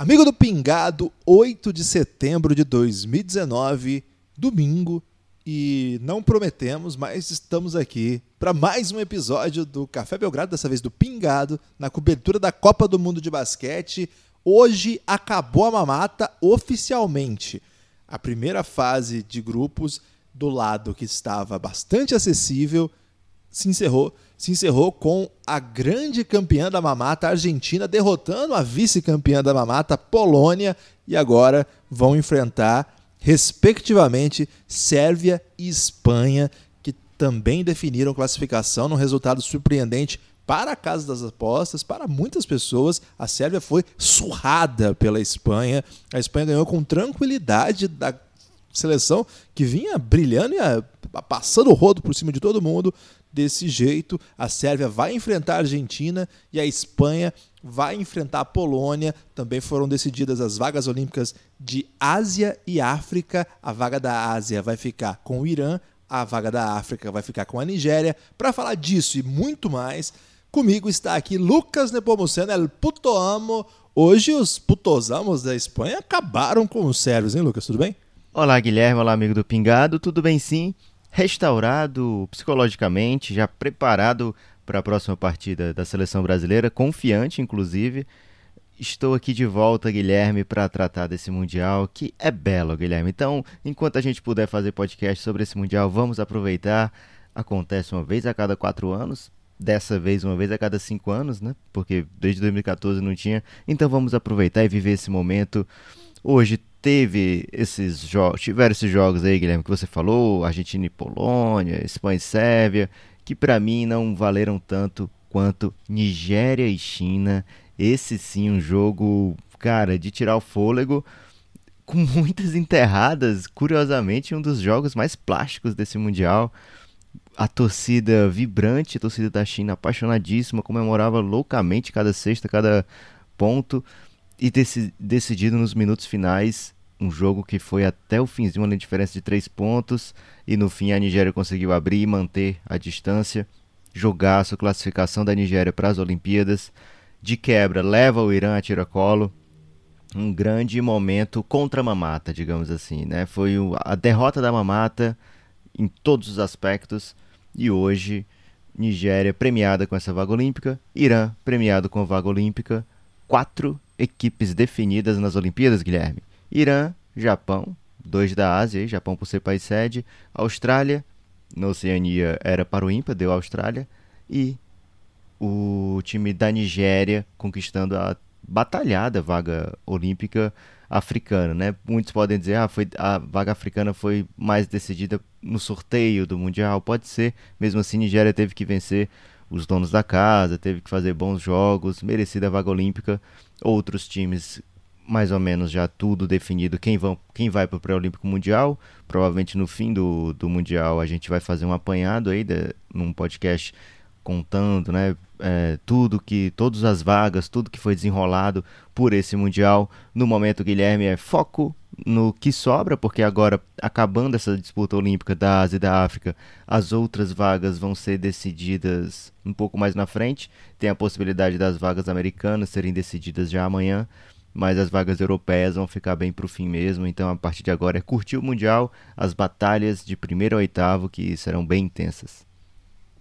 Amigo do Pingado, 8 de setembro de 2019, domingo, e não prometemos, mas estamos aqui para mais um episódio do Café Belgrado, dessa vez do Pingado, na cobertura da Copa do Mundo de Basquete. Hoje acabou a mamata oficialmente. A primeira fase de grupos, do lado que estava bastante acessível, se encerrou. Se encerrou com a grande campeã da mamata, Argentina, derrotando a vice-campeã da mamata, Polônia, e agora vão enfrentar respectivamente, Sérvia e Espanha, que também definiram classificação num resultado surpreendente para a casa das apostas, para muitas pessoas. A Sérvia foi surrada pela Espanha. A Espanha ganhou com tranquilidade da seleção que vinha brilhando e passando o rodo por cima de todo mundo. Desse jeito, a Sérvia vai enfrentar a Argentina e a Espanha vai enfrentar a Polônia. Também foram decididas as vagas olímpicas de Ásia e África. A vaga da Ásia vai ficar com o Irã, a vaga da África vai ficar com a Nigéria. Para falar disso e muito mais, comigo está aqui Lucas Nepomuceno, el puto amo. Hoje os putosamos da Espanha acabaram com os sérvios, hein, Lucas? Tudo bem? Olá, Guilherme. Olá, amigo do Pingado. Tudo bem, sim? Restaurado psicologicamente, já preparado para a próxima partida da seleção brasileira, confiante, inclusive. Estou aqui de volta, Guilherme, para tratar desse Mundial, que é belo, Guilherme. Então, enquanto a gente puder fazer podcast sobre esse Mundial, vamos aproveitar. Acontece uma vez a cada quatro anos, dessa vez uma vez a cada cinco anos, né? Porque desde 2014 não tinha. Então vamos aproveitar e viver esse momento. Hoje teve esses jogos, tiveram esses jogos aí, Guilherme, que você falou, Argentina e Polônia, Espanha e Sérvia, que para mim não valeram tanto quanto Nigéria e China. Esse sim um jogo, cara, de tirar o fôlego com muitas enterradas, curiosamente um dos jogos mais plásticos desse mundial. A torcida vibrante, a torcida da China apaixonadíssima, comemorava loucamente cada sexta, cada ponto e decidido nos minutos finais um jogo que foi até o finzinho, uma diferença de três pontos, e no fim a Nigéria conseguiu abrir e manter a distância, sua classificação da Nigéria para as Olimpíadas. De quebra, leva o Irã a tiracolo. Um grande momento contra a Mamata, digamos assim. Né? Foi a derrota da Mamata em todos os aspectos, e hoje Nigéria premiada com essa vaga olímpica, Irã premiado com a vaga olímpica, quatro equipes definidas nas Olimpíadas, Guilherme. Irã, Japão, dois da Ásia, Japão por ser país sede, Austrália, na Oceania era para o ímpar, deu Austrália, e o time da Nigéria conquistando a batalhada vaga olímpica africana, né? Muitos podem dizer, ah, foi a vaga africana foi mais decidida no sorteio do mundial, pode ser. Mesmo assim, Nigéria teve que vencer os donos da casa, teve que fazer bons jogos, merecida vaga olímpica. Outros times mais ou menos já tudo definido quem, vão, quem vai para o pré-olímpico mundial. Provavelmente no fim do, do mundial a gente vai fazer um apanhado aí de, num podcast contando, né, é, tudo que todas as vagas, tudo que foi desenrolado por esse mundial. No momento Guilherme é foco no que sobra, porque agora acabando essa disputa olímpica da Ásia e da África, as outras vagas vão ser decididas um pouco mais na frente. Tem a possibilidade das vagas americanas serem decididas já amanhã mas as vagas europeias vão ficar bem para o fim mesmo. Então, a partir de agora, é curtir o Mundial, as batalhas de primeiro a oitavo, que serão bem intensas.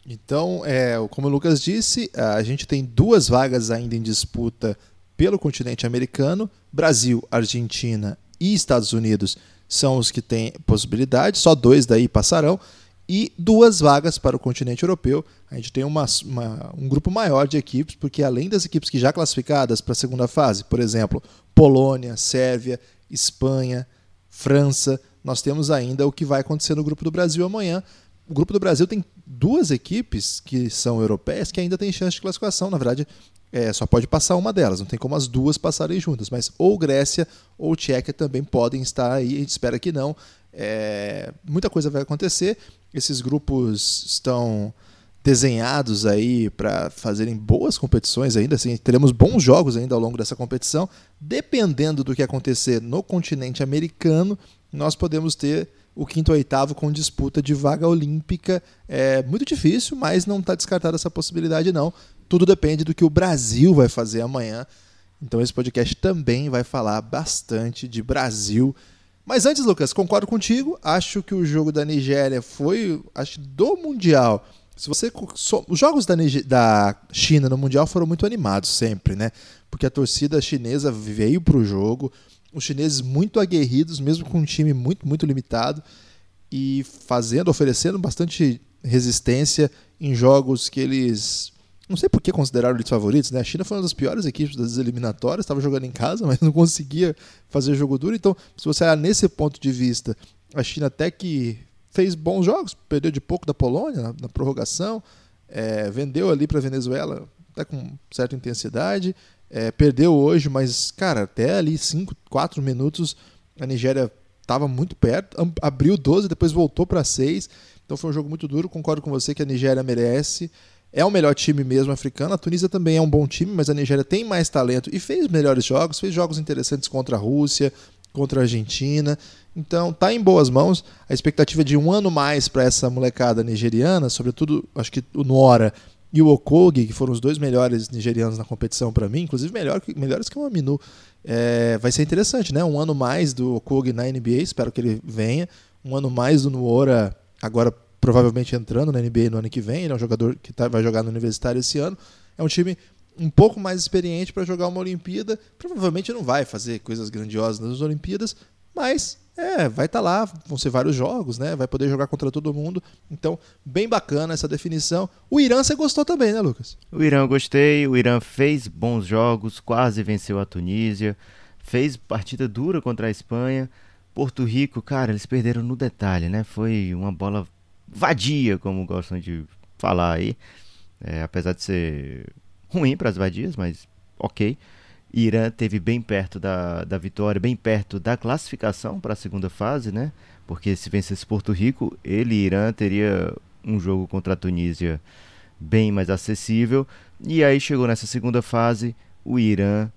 Então, é, como o Lucas disse, a gente tem duas vagas ainda em disputa pelo continente americano. Brasil, Argentina e Estados Unidos são os que têm possibilidade, só dois daí passarão e duas vagas para o continente europeu. A gente tem uma, uma, um grupo maior de equipes, porque além das equipes que já classificadas para a segunda fase, por exemplo, Polônia, Sérvia, Espanha, França, nós temos ainda o que vai acontecer no grupo do Brasil amanhã. O grupo do Brasil tem duas equipes que são europeias que ainda têm chance de classificação. Na verdade, é, só pode passar uma delas, não tem como as duas passarem juntas. Mas ou Grécia ou Tchequia também podem estar aí, a gente espera que não. É, muita coisa vai acontecer. Esses grupos estão desenhados aí para fazerem boas competições ainda, assim, teremos bons jogos ainda ao longo dessa competição. Dependendo do que acontecer no continente americano, nós podemos ter o quinto ou oitavo com disputa de vaga olímpica. É muito difícil, mas não está descartada essa possibilidade não. Tudo depende do que o Brasil vai fazer amanhã. Então esse podcast também vai falar bastante de Brasil. Mas antes, Lucas, concordo contigo. Acho que o jogo da Nigéria foi, acho, do mundial se você os jogos da, da China no mundial foram muito animados sempre, né? Porque a torcida chinesa veio para o jogo, os chineses muito aguerridos, mesmo com um time muito muito limitado e fazendo, oferecendo bastante resistência em jogos que eles não sei por que consideraram eles favoritos, né? A China foi uma das piores equipes das eliminatórias, estava jogando em casa, mas não conseguia fazer jogo duro. Então, se você olhar nesse ponto de vista, a China até que fez bons jogos, perdeu de pouco da Polônia na, na prorrogação, é, vendeu ali para a Venezuela até com certa intensidade, é, perdeu hoje, mas, cara, até ali 5, 4 minutos a Nigéria estava muito perto, abriu 12, depois voltou para 6. Então foi um jogo muito duro. Concordo com você que a Nigéria merece. É o melhor time mesmo africano. A Tunísia também é um bom time, mas a Nigéria tem mais talento e fez melhores jogos, fez jogos interessantes contra a Rússia, contra a Argentina. Então tá em boas mãos. A expectativa de um ano mais para essa molecada nigeriana, sobretudo acho que o Nora e o Okogi, que foram os dois melhores nigerianos na competição para mim, inclusive melhor, melhores que o Aminu. É, vai ser interessante, né? Um ano mais do Okogi na NBA, espero que ele venha. Um ano mais do Nuora, agora provavelmente entrando na NBA no ano que vem. Ele é um jogador que tá, vai jogar no Universitário esse ano. É um time um pouco mais experiente para jogar uma Olimpíada. Provavelmente não vai fazer coisas grandiosas nas Olimpíadas, mas é, vai estar tá lá, vão ser vários jogos, né? Vai poder jogar contra todo mundo. Então, bem bacana essa definição. O Irã você gostou também, né, Lucas? O Irã eu gostei, o Irã fez bons jogos, quase venceu a Tunísia, fez partida dura contra a Espanha. Porto Rico, cara, eles perderam no detalhe, né? Foi uma bola vadia, como gostam de falar aí. É, apesar de ser ruim para as vadias, mas ok. Irã teve bem perto da, da vitória, bem perto da classificação para a segunda fase, né? Porque se vencesse Porto Rico, ele, Irã, teria um jogo contra a Tunísia bem mais acessível. E aí chegou nessa segunda fase, o Irã,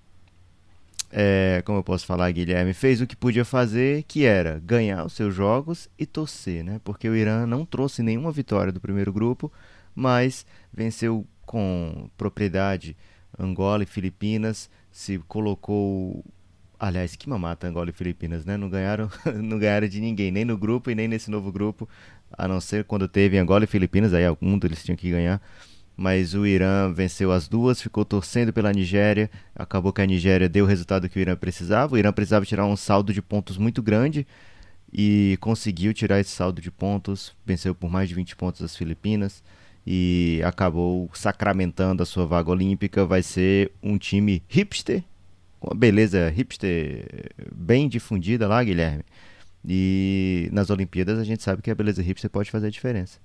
é, como eu posso falar, Guilherme, fez o que podia fazer, que era ganhar os seus jogos e torcer, né? Porque o Irã não trouxe nenhuma vitória do primeiro grupo, mas venceu com propriedade Angola e Filipinas se colocou. Aliás, que mamata Angola e Filipinas, né? Não ganharam, não ganharam de ninguém, nem no grupo e nem nesse novo grupo, a não ser quando teve Angola e Filipinas, aí algum deles tinham que ganhar. Mas o Irã venceu as duas, ficou torcendo pela Nigéria. Acabou que a Nigéria deu o resultado que o Irã precisava. O Irã precisava tirar um saldo de pontos muito grande e conseguiu tirar esse saldo de pontos. Venceu por mais de 20 pontos as Filipinas e acabou sacramentando a sua vaga olímpica. Vai ser um time hipster, com a beleza hipster bem difundida lá, Guilherme. E nas Olimpíadas a gente sabe que a beleza hipster pode fazer a diferença.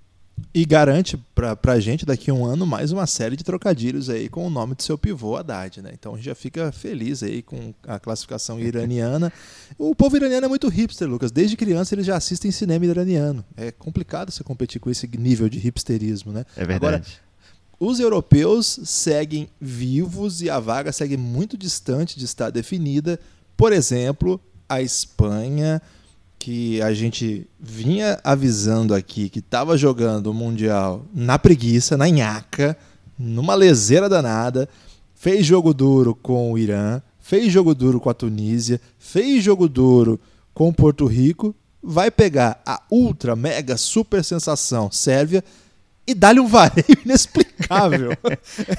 E garante pra, pra gente daqui a um ano mais uma série de trocadilhos aí com o nome do seu pivô, Haddad, né? Então a gente já fica feliz aí com a classificação iraniana. O povo iraniano é muito hipster, Lucas. Desde criança eles já assistem cinema iraniano. É complicado você competir com esse nível de hipsterismo, né? É verdade. Agora, os europeus seguem vivos e a vaga segue muito distante de estar definida. Por exemplo, a Espanha que a gente vinha avisando aqui que estava jogando o Mundial na preguiça, na nhaca, numa leseira danada, fez jogo duro com o Irã, fez jogo duro com a Tunísia, fez jogo duro com Porto Rico, vai pegar a ultra, mega, super sensação Sérvia e dá-lhe um vareio inexplicável.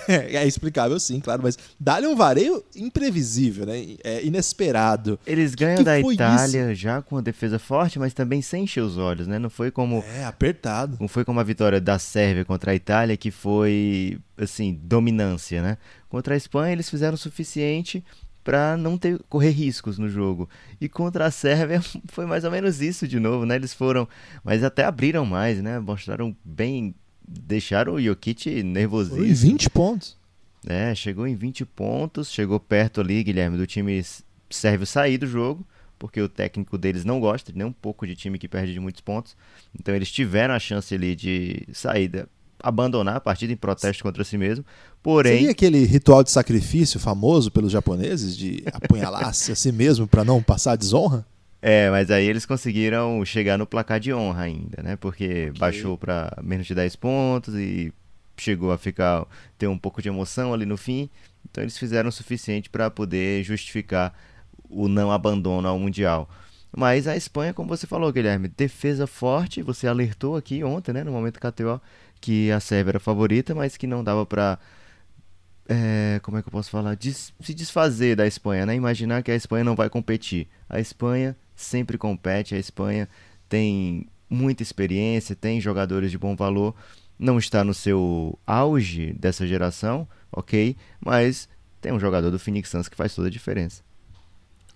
é, é, explicável sim, claro, mas dá-lhe um vareio imprevisível, né? É inesperado. Eles ganham que da Itália isso? já com a defesa forte, mas também sem encher os olhos, né? Não foi como É, apertado. Não foi como a vitória da Sérvia contra a Itália que foi assim, dominância, né? Contra a Espanha eles fizeram o suficiente para não ter correr riscos no jogo. E contra a Sérvia foi mais ou menos isso de novo, né? Eles foram, mas até abriram mais, né? Mostraram bem deixaram o Jokic nervosíssimo. Em 20 pontos. É, chegou em 20 pontos, chegou perto ali, Guilherme, do time sérvio sair do jogo, porque o técnico deles não gosta nem um pouco de time que perde de muitos pontos. Então eles tiveram a chance ali de sair abandonar a partida em protesto contra si mesmo. Porém. Seria aquele ritual de sacrifício famoso pelos japoneses de apunhalar-se a si mesmo para não passar desonra? É, mas aí eles conseguiram chegar no placar de honra ainda, né? Porque okay. baixou para menos de 10 pontos e chegou a ficar ter um pouco de emoção ali no fim. Então eles fizeram o suficiente para poder justificar o não abandono ao mundial. Mas a Espanha, como você falou, Guilherme, defesa forte. Você alertou aqui ontem, né, no momento KTO, que a Sérvia era favorita, mas que não dava para é, como é que eu posso falar? Des se desfazer da Espanha, né? Imaginar que a Espanha não vai competir. A Espanha sempre compete, a Espanha tem muita experiência, tem jogadores de bom valor, não está no seu auge dessa geração, ok, mas tem um jogador do Phoenix Suns que faz toda a diferença.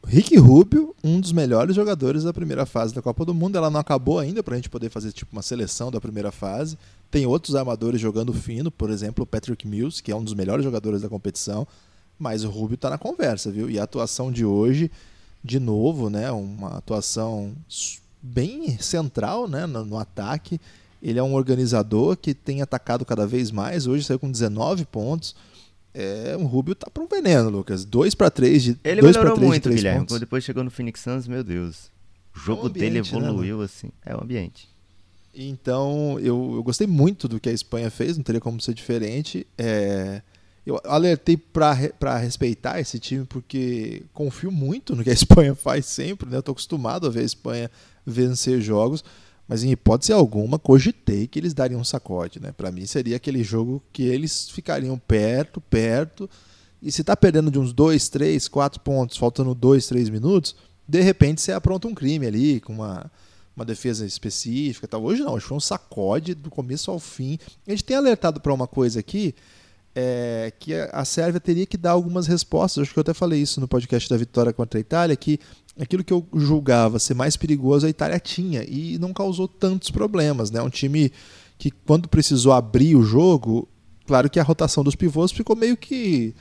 Rick Rubio, um dos melhores jogadores da primeira fase da Copa do Mundo. Ela não acabou ainda para a gente poder fazer tipo uma seleção da primeira fase. Tem outros armadores jogando fino, por exemplo, o Patrick Mills, que é um dos melhores jogadores da competição. Mas o Rubio está na conversa, viu? E a atuação de hoje, de novo, né? Uma atuação bem central né? no, no ataque. Ele é um organizador que tem atacado cada vez mais. Hoje saiu com 19 pontos é, o Rubio tá para um veneno, Lucas. 2 para 3 de Ele dois melhorou três muito, de Guilherme. Pontos. Depois chegou no Phoenix Suns, meu Deus. O jogo é ambiente, dele né, evoluiu né, assim. É o ambiente. Então, eu, eu gostei muito do que a Espanha fez, não teria como ser diferente. É, eu alertei para respeitar esse time porque confio muito no que a Espanha faz sempre, né? Eu tô acostumado a ver a Espanha vencer jogos mas em hipótese alguma cogitei que eles dariam um sacode, né? Para mim seria aquele jogo que eles ficariam perto, perto, e se tá perdendo de uns 2, 3, 4 pontos, faltando 2, 3 minutos, de repente você apronta um crime ali com uma uma defesa específica, tal. Hoje não, hoje foi um sacode do começo ao fim. A gente tem alertado para uma coisa aqui, é, que a Sérvia teria que dar algumas respostas. Acho que eu até falei isso no podcast da vitória contra a Itália, que aquilo que eu julgava ser mais perigoso a Itália tinha e não causou tantos problemas. Né? Um time que, quando precisou abrir o jogo, claro que a rotação dos pivôs ficou meio que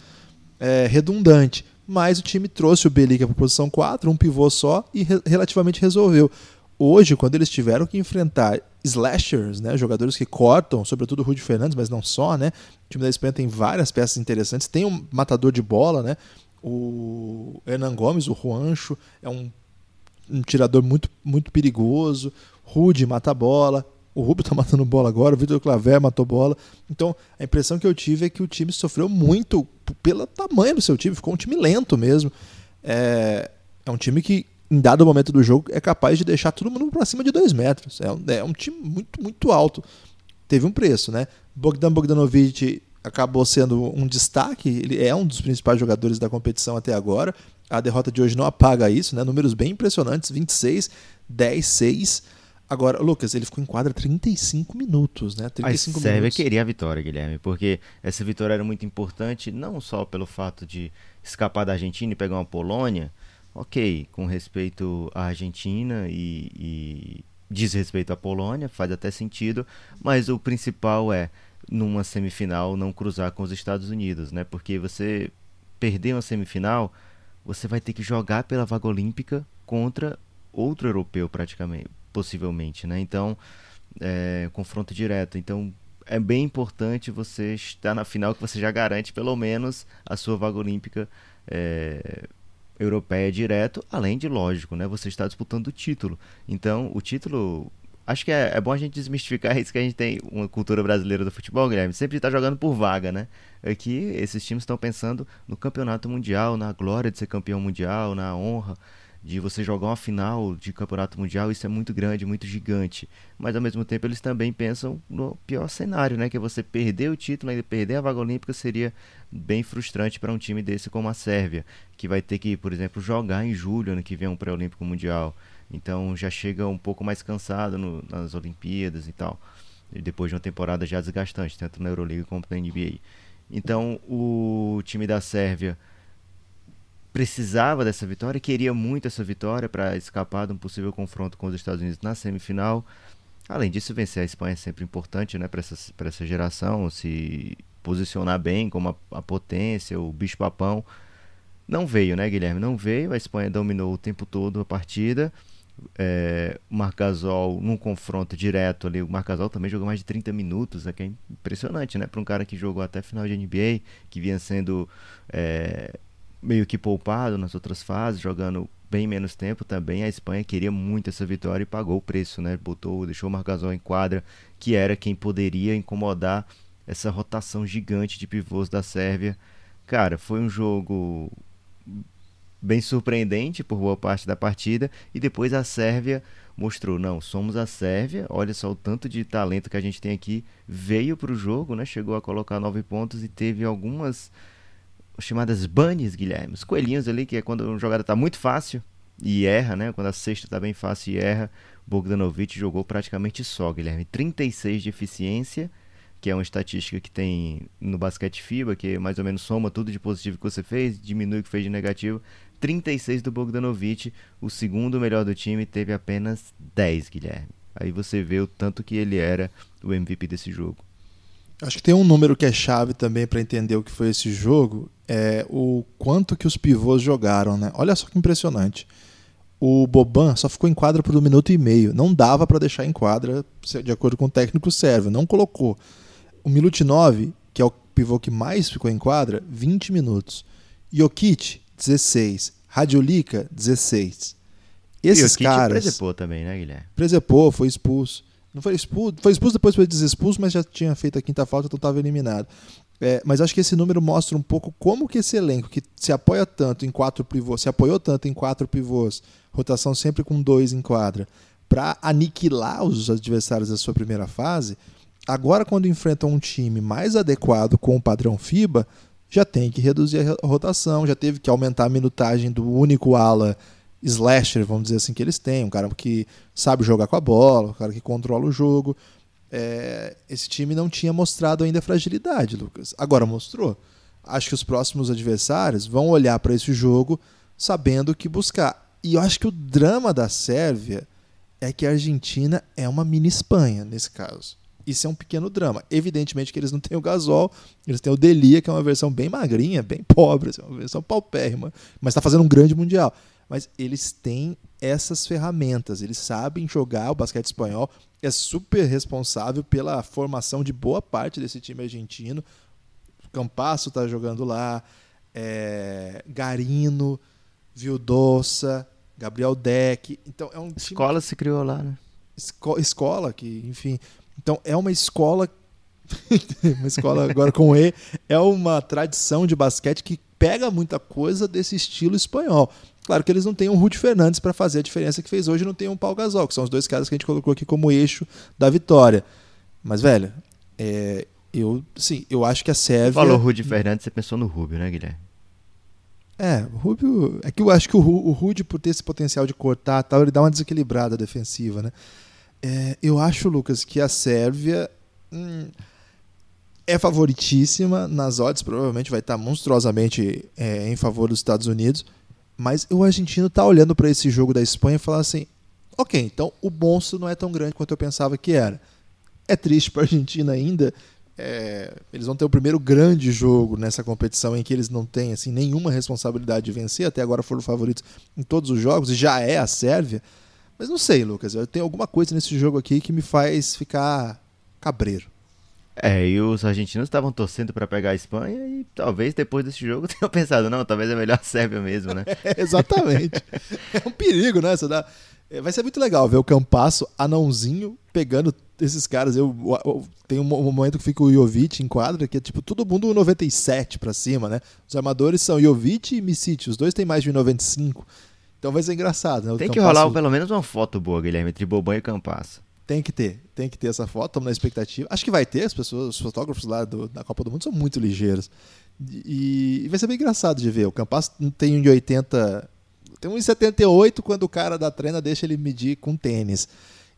é, redundante, mas o time trouxe o Belica para a posição 4, um pivô só, e re relativamente resolveu. Hoje, quando eles tiveram que enfrentar slashers, né, jogadores que cortam, sobretudo o Rudy Fernandes, mas não só, né? O time da Espanha tem várias peças interessantes, tem um matador de bola, né? O Hernan Gomes, o Juancho, é um, um tirador muito, muito perigoso. Rude mata a bola. O Rubio está matando bola agora, o Vitor Claver matou bola. Então, a impressão que eu tive é que o time sofreu muito pelo tamanho do seu time, ficou um time lento mesmo. É, é um time que, em dado momento do jogo, é capaz de deixar todo mundo para cima de dois metros. É um, é um time muito, muito alto. Teve um preço, né? Bogdan Bogdanovic acabou sendo um destaque, ele é um dos principais jogadores da competição até agora. A derrota de hoje não apaga isso, né? Números bem impressionantes, 26, 10, 6. Agora, Lucas, ele ficou em quadra 35 minutos, né? 35 a Sérvia minutos. queria a vitória, Guilherme, porque essa vitória era muito importante, não só pelo fato de escapar da Argentina e pegar uma Polônia, ok, com respeito à Argentina e, e diz respeito à Polônia, faz até sentido, mas o principal é numa semifinal não cruzar com os Estados Unidos, né? Porque você perder uma semifinal, você vai ter que jogar pela vaga olímpica contra outro europeu praticamente, possivelmente, né? Então, é, confronto direto. Então, é bem importante você estar na final que você já garante pelo menos a sua vaga olímpica é, europeia direto, além de lógico, né? Você está disputando o título. Então, o título acho que é, é, bom a gente desmistificar isso que a gente tem uma cultura brasileira do futebol, Guilherme. Sempre está jogando por vaga, né? Aqui esses times estão pensando no campeonato mundial, na glória de ser campeão mundial, na honra de você jogar uma final de campeonato mundial. Isso é muito grande, muito gigante. Mas ao mesmo tempo eles também pensam no pior cenário, né? Que é você perder o título, ainda perder a vaga olímpica seria bem frustrante para um time desse como a Sérvia, que vai ter que, por exemplo, jogar em julho ano que vem um pré-olímpico mundial. Então já chega um pouco mais cansado no, nas Olimpíadas e tal. E depois de uma temporada já desgastante, tanto na Euroliga como na NBA. Então o time da Sérvia precisava dessa vitória, queria muito essa vitória para escapar de um possível confronto com os Estados Unidos na semifinal. Além disso, vencer a Espanha é sempre importante né, para essa, essa geração, se posicionar bem como a, a potência, o bicho-papão. Não veio, né, Guilherme? Não veio. A Espanha dominou o tempo todo a partida É, o Marcasol num confronto direto ali, o Marcasol também jogou mais de 30 minutos, né, que é impressionante, né, para um cara que jogou até final de NBA, que vinha sendo é, meio que poupado nas outras fases, jogando bem menos tempo também. A Espanha queria muito essa vitória e pagou o preço, né, botou, deixou o Marcasol em quadra, que era quem poderia incomodar essa rotação gigante de pivôs da Sérvia. Cara, foi um jogo bem surpreendente por boa parte da partida e depois a Sérvia mostrou, não, somos a Sérvia, olha só o tanto de talento que a gente tem aqui, veio para o jogo, né, chegou a colocar nove pontos e teve algumas chamadas bunnies, Guilherme, os coelhinhos ali, que é quando uma jogada está muito fácil e erra, né, quando a sexta está bem fácil e erra, Bogdanovic jogou praticamente só, Guilherme, 36 de eficiência, que é uma estatística que tem no basquete FIBA, que mais ou menos soma tudo de positivo que você fez, diminui o que fez de negativo. 36 do Bogdanovic, o segundo melhor do time teve apenas 10, Guilherme. Aí você vê o tanto que ele era o MVP desse jogo. Acho que tem um número que é chave também para entender o que foi esse jogo, é o quanto que os pivôs jogaram, né? Olha só que impressionante. O Boban só ficou em quadra por um minuto e meio. Não dava para deixar em quadra, de acordo com o técnico sérvio. Não colocou. O Milutinov, que é o pivô que mais ficou em quadra, 20 minutos. Jokic, 16. Radiolica, 16. Esses e caras. Presepou também, né, Guilherme? Presepou, foi expulso. Não foi expulso, foi expulso depois foi desexpulso, mas já tinha feito a quinta falta, então estava eliminado. É, mas acho que esse número mostra um pouco como que esse elenco, que se apoia tanto em quatro pivôs, se apoiou tanto em quatro pivôs, rotação sempre com dois em quadra, para aniquilar os adversários da sua primeira fase, Agora, quando enfrentam um time mais adequado com o padrão FIBA, já tem que reduzir a rotação, já teve que aumentar a minutagem do único ala slasher, vamos dizer assim, que eles têm. Um cara que sabe jogar com a bola, um cara que controla o jogo. É, esse time não tinha mostrado ainda fragilidade, Lucas. Agora mostrou. Acho que os próximos adversários vão olhar para esse jogo sabendo o que buscar. E eu acho que o drama da Sérvia é que a Argentina é uma mini Espanha nesse caso. Isso é um pequeno drama. Evidentemente que eles não têm o gasol, eles têm o Delia, que é uma versão bem magrinha, bem pobre, assim, uma versão paupérrima, mas está fazendo um grande mundial. Mas eles têm essas ferramentas, eles sabem jogar o basquete espanhol, é super responsável pela formação de boa parte desse time argentino. Campasso está jogando lá, é, Garino, Vildoça, Gabriel Deck. Então é um escola time... se criou lá, né? Esco escola que, enfim, então é uma escola, uma escola agora com E, é uma tradição de basquete que pega muita coisa desse estilo espanhol. Claro que eles não têm um Rudy Fernandes para fazer a diferença que fez hoje, não tem um Paul Gasol, que são os dois caras que a gente colocou aqui como eixo da vitória. Mas, velho, é, eu, sim, eu acho que a Sérvia. Falou Rudy Fernandes, você pensou no Rubio, né, Guilherme? É, o Rubio. É que eu acho que o, o Rudy, por ter esse potencial de cortar tal, ele dá uma desequilibrada defensiva, né? É, eu acho, Lucas, que a Sérvia hum, é favoritíssima nas odds, provavelmente vai estar monstruosamente é, em favor dos Estados Unidos, mas o argentino está olhando para esse jogo da Espanha e falar assim: ok, então o monstro não é tão grande quanto eu pensava que era. É triste para a Argentina ainda. É, eles vão ter o primeiro grande jogo nessa competição em que eles não têm assim, nenhuma responsabilidade de vencer. Até agora foram favoritos em todos os jogos e já é a Sérvia. Mas não sei, Lucas. Eu tenho alguma coisa nesse jogo aqui que me faz ficar cabreiro. É, e os argentinos estavam torcendo para pegar a Espanha e talvez depois desse jogo tenham pensado, não, talvez é melhor a Sérvia mesmo, né? é, exatamente. é um perigo, né? Você dá... É, vai ser muito legal ver o Campasso anãozinho pegando esses caras. Eu, eu, tem um, momento que fica o Jovic em quadra, que é tipo todo mundo 97 para cima, né? Os armadores são Jovic e Misic, os dois têm mais de 95. Então vai ser engraçado, né? O tem que rolar pelo menos uma foto boa, Guilherme, entre Boban e Campasso. Tem que ter, tem que ter essa foto, estamos na expectativa. Acho que vai ter, as pessoas, os fotógrafos lá do, da Copa do Mundo são muito ligeiros. E, e vai ser bem engraçado de ver. O Campasso tem um de 80, tem um de 78 quando o cara da treina deixa ele medir com tênis.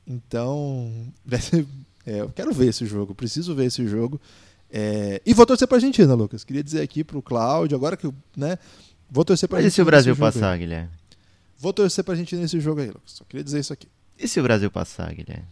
Então, é, eu quero ver esse jogo, preciso ver esse jogo. É, e vou torcer para a Argentina, Lucas. Queria dizer aqui para o Cláudio, agora que, né, vou torcer para a Argentina. E se o Brasil passar, Guilherme? Vou torcer pra gente nesse jogo aí, Lucas. Só queria dizer isso aqui. E se o Brasil passar, Guilherme?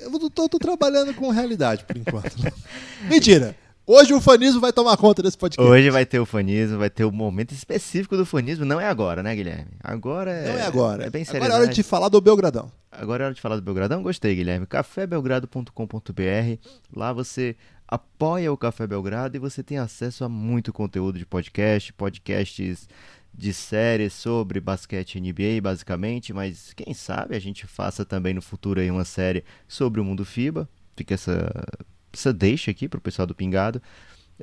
Eu tô, tô trabalhando com realidade por enquanto. Mentira! Hoje o fanismo vai tomar conta desse podcast. Hoje vai ter o fanismo, vai ter o momento específico do fanismo. Não é agora, né, Guilherme? Agora é. Não é agora. É bem agora é hora de falar do Belgradão. Agora é hora de falar do Belgradão. Gostei, Guilherme. cafébelgrado.com.br. Lá você apoia o Café Belgrado e você tem acesso a muito conteúdo de podcast, podcasts de séries sobre basquete NBA, basicamente, mas quem sabe a gente faça também no futuro aí uma série sobre o mundo FIBA. Fica essa essa deixa aqui para o pessoal do Pingado.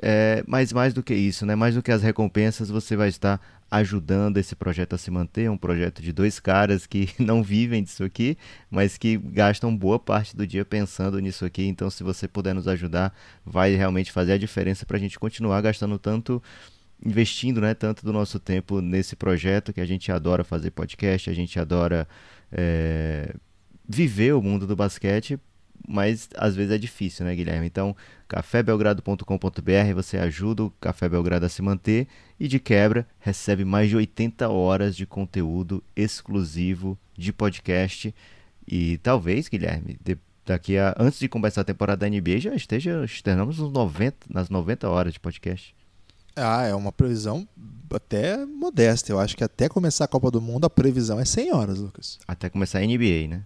É, mas mais do que isso, né? mais do que as recompensas, você vai estar ajudando esse projeto a se manter. Um projeto de dois caras que não vivem disso aqui, mas que gastam boa parte do dia pensando nisso aqui. Então, se você puder nos ajudar, vai realmente fazer a diferença para a gente continuar gastando tanto, investindo né, tanto do nosso tempo nesse projeto que a gente adora fazer podcast, a gente adora é, viver o mundo do basquete mas às vezes é difícil, né, Guilherme? Então, cafébelgrado.com.br você ajuda o Café Belgrado a se manter e de quebra recebe mais de 80 horas de conteúdo exclusivo de podcast e talvez, Guilherme, daqui a antes de começar a temporada da NBA já esteja externamos nos 90, nas 90 horas de podcast. Ah, é uma previsão até modesta. Eu acho que até começar a Copa do Mundo a previsão é 100 horas, Lucas. Até começar a NBA, né?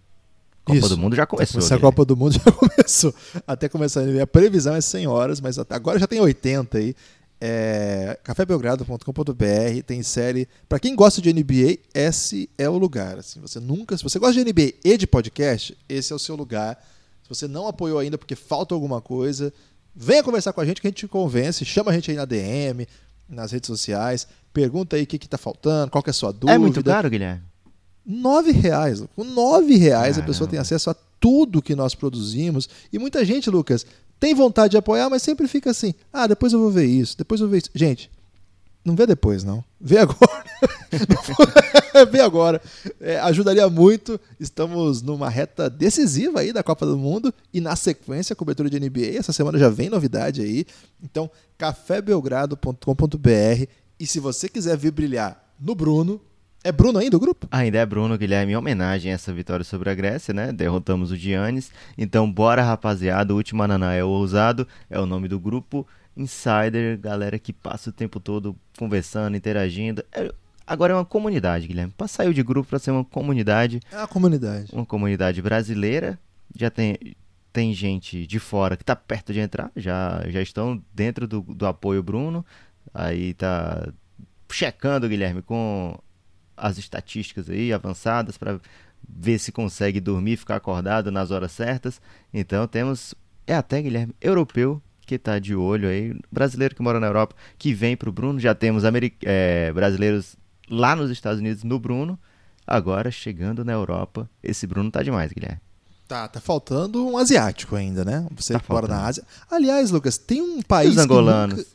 Copa Isso. do Mundo já começou. Até a Copa do Mundo já começou. Até começar a previsão é 100 horas, mas agora já tem 80 aí. É, cafébelgrado.com.br tem série para quem gosta de NBA esse é o lugar assim você nunca se você gosta de NBA e de podcast esse é o seu lugar se você não apoiou ainda porque falta alguma coisa venha conversar com a gente que a gente te convence chama a gente aí na DM nas redes sociais pergunta aí o que está faltando qual que é a sua dúvida é muito caro Guilherme nove reais. Com nove reais Caramba. a pessoa tem acesso a tudo que nós produzimos. E muita gente, Lucas, tem vontade de apoiar, mas sempre fica assim: ah, depois eu vou ver isso, depois eu vou ver isso. Gente, não vê depois, não. Vê agora. vê agora. É, ajudaria muito. Estamos numa reta decisiva aí da Copa do Mundo e na sequência, cobertura de NBA. Essa semana já vem novidade aí. Então, cafébelgrado.com.br. E se você quiser vir brilhar no Bruno, é Bruno ainda o grupo? Ainda é Bruno, Guilherme, em homenagem a essa vitória sobre a Grécia, né? Derrotamos o Giannis. Então, bora, rapaziada. O último Ananá é o ousado, é o nome do grupo. Insider, galera que passa o tempo todo conversando, interagindo. É, agora é uma comunidade, Guilherme. Saiu de grupo para ser uma comunidade. É uma comunidade. Uma comunidade brasileira. Já tem, tem gente de fora que está perto de entrar, já, já estão dentro do, do apoio Bruno. Aí tá checando, Guilherme, com as estatísticas aí avançadas para ver se consegue dormir, ficar acordado nas horas certas. Então temos é até Guilherme europeu que está de olho aí, brasileiro que mora na Europa que vem para o Bruno. Já temos é, brasileiros lá nos Estados Unidos no Bruno. Agora chegando na Europa, esse Bruno tá demais, Guilherme. Tá, tá faltando um asiático ainda, né? Você tá mora na Ásia. Aliás, Lucas, tem um país. E os angolanos. Nunca...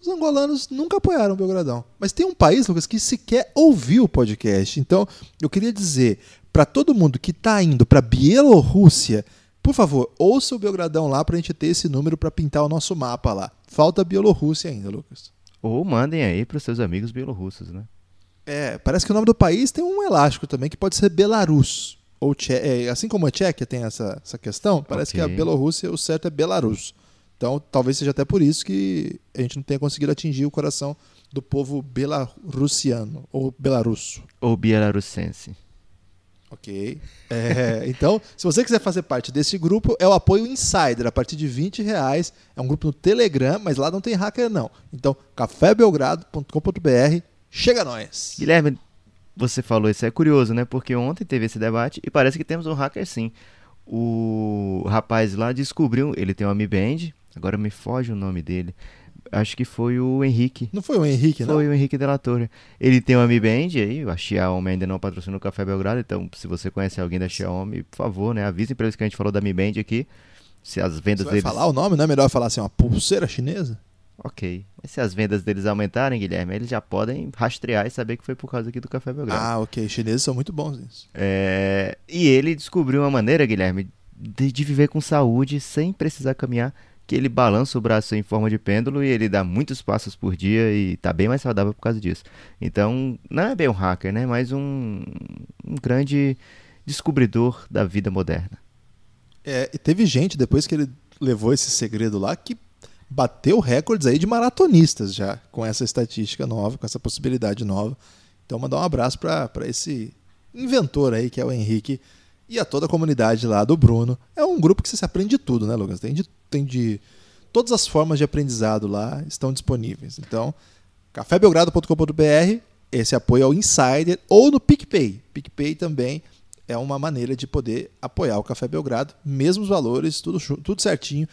Os angolanos nunca apoiaram o Belgradão. Mas tem um país, Lucas, que sequer ouviu o podcast. Então, eu queria dizer para todo mundo que está indo para Bielorrússia, por favor, ouça o Belgradão lá para a gente ter esse número para pintar o nosso mapa lá. Falta Bielorrússia ainda, Lucas. Ou mandem aí para os seus amigos bielorrussos, né? É, parece que o nome do país tem um elástico também, que pode ser Belarus. Ou Tche é, assim como a Tchequia tem essa, essa questão, parece okay. que a Bielorrússia, o certo é Belarus. Então, talvez seja até por isso que a gente não tenha conseguido atingir o coração do povo belarusiano, ou belarusso. Ou bielorussense. Ok. É, então, se você quiser fazer parte desse grupo, é o apoio Insider, a partir de 20 reais. É um grupo no Telegram, mas lá não tem hacker, não. Então, cafébelgrado.com.br, chega nós. Guilherme, você falou isso, é curioso, né? Porque ontem teve esse debate e parece que temos um hacker sim. O rapaz lá descobriu, ele tem uma Mi Band, Agora me foge o nome dele. Acho que foi o Henrique. Não foi o Henrique, não? Foi o Henrique Della Torre. Ele tem uma Mi Band aí, a Xiaomi ainda não patrocina o Café Belgrado, então se você conhece alguém da Xiaomi, por favor, né, avisem para eles que a gente falou da Mi Band aqui. Se as vendas você deles... falar o nome, não é melhor falar assim, uma pulseira chinesa? Ok. Mas se as vendas deles aumentarem, Guilherme, eles já podem rastrear e saber que foi por causa aqui do Café Belgrado. Ah, ok. Chineses são muito bons nisso. É... E ele descobriu uma maneira, Guilherme, de, de viver com saúde sem precisar caminhar que ele balança o braço em forma de pêndulo e ele dá muitos passos por dia e está bem mais saudável por causa disso. Então, não é bem um hacker, né? Mas um, um grande descobridor da vida moderna. É, e teve gente, depois que ele levou esse segredo lá, que bateu recordes aí de maratonistas já com essa estatística nova, com essa possibilidade nova. Então, mandar um abraço para esse inventor aí, que é o Henrique, e a toda a comunidade lá do Bruno. É um grupo que você se aprende de tudo, né, Lucas? Tem de, tem de. Todas as formas de aprendizado lá estão disponíveis. Então, cafébelgrado.com.br, esse apoio ao Insider, ou no PicPay. PicPay também é uma maneira de poder apoiar o Café Belgrado, mesmos valores, tudo, tudo certinho.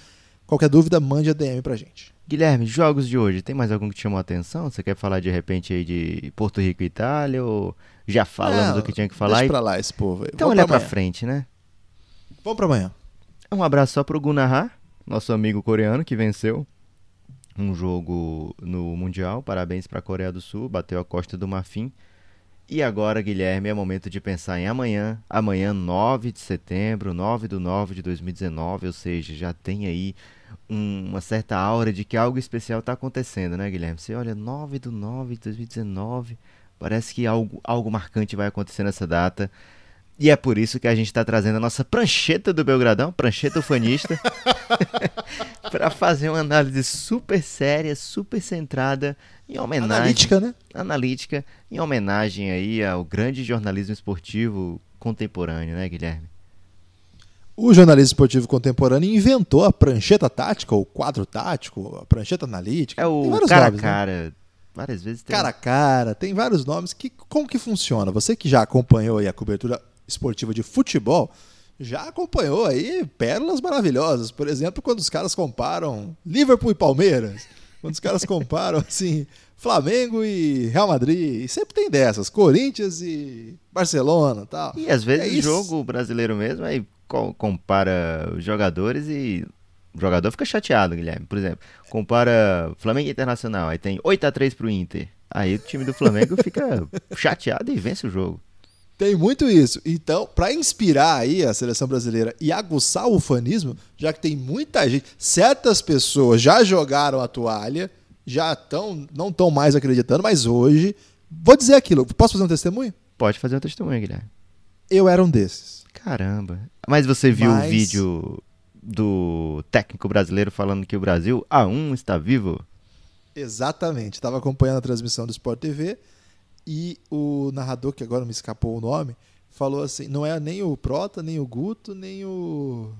Qualquer dúvida, mande a DM pra gente. Guilherme, jogos de hoje, tem mais algum que te chamou a atenção? Você quer falar de repente aí de Porto Rico e Itália ou já falamos Não, o que tinha que falar? Deixa e... pra lá esse povo aí. Então Vamos olha pra pra frente, né? Vamos pra amanhã. Um abraço só pro Gunnar, nosso amigo coreano que venceu um jogo no Mundial. Parabéns pra Coreia do Sul, bateu a Costa do Marfim. E agora, Guilherme, é momento de pensar em amanhã. Amanhã, 9 de setembro, 9 do 9 de 2019, ou seja, já tem aí um- uma certa aura de que algo especial está acontecendo, né, Guilherme? Você olha, 9 do 9 de 2019, parece que algo, algo marcante vai acontecer nessa data. E é por isso que a gente está trazendo a nossa prancheta do Belgradão, prancheta ufanista, para fazer uma análise super séria, super centrada, em homenagem Analítica, né? analítica em homenagem aí ao grande jornalismo esportivo contemporâneo, né, Guilherme? O jornalismo esportivo contemporâneo inventou a prancheta tática, ou quadro tático, a prancheta analítica. É o cara a né? cara. Várias vezes tem. Cara a cara, tem vários nomes. Que, como que funciona? Você que já acompanhou aí a cobertura esportiva de futebol, já acompanhou aí pérolas maravilhosas. Por exemplo, quando os caras comparam Liverpool e Palmeiras. Quando os caras comparam, assim, Flamengo e Real Madrid. E sempre tem dessas. Corinthians e Barcelona tal. E às vezes É jogo brasileiro mesmo, aí compara os jogadores e o jogador fica chateado, Guilherme. Por exemplo, compara Flamengo e Internacional, aí tem 8 a 3 pro Inter. Aí o time do Flamengo fica chateado e vence o jogo. Tem muito isso. Então, para inspirar aí a seleção brasileira e aguçar o fanismo, já que tem muita gente, certas pessoas já jogaram a toalha, já estão, não estão mais acreditando, mas hoje, vou dizer aquilo, posso fazer um testemunho? Pode fazer um testemunho, Guilherme. Eu era um desses. Caramba. Mas você viu Mas- o vídeo do técnico brasileiro falando que o Brasil A1 está vivo? Exatamente. Estava acompanhando a transmissão do Sport TV e o narrador, que agora me escapou o nome, falou assim: não é nem o Prota, nem o Guto, nem o.